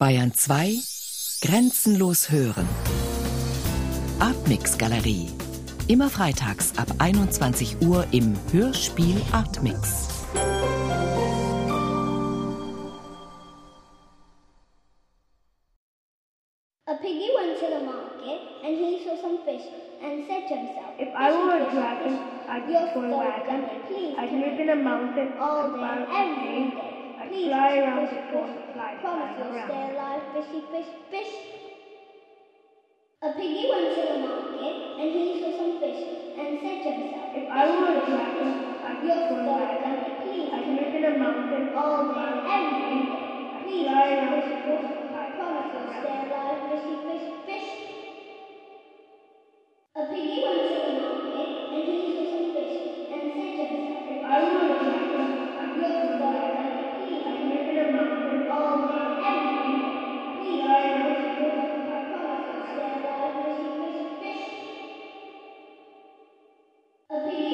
Bayern 2 Grenzenlos hören. Artmix Galerie. Immer freitags ab 21 Uhr im Hörspiel Artmix. A piggy went to the market and he saw some fish and said to himself, If I were a "Fishy, fishy, dragon, I'd you're destroy so wagon. I'd live in a mountain all day, a every day. Please fly around the corner, fly, Promise fly you'll stay alive, fishy, fish, fish. A piggy went to the market and he saw some fish and said to himself, If I were a dragon, I could go back and please. I could live in a mountain all day, every day. Please, fly around the corner, Promise you'll stay alive, fishy, fish, fish. A piggy went to the market and he saw some fish and said to himself, If I were Okay.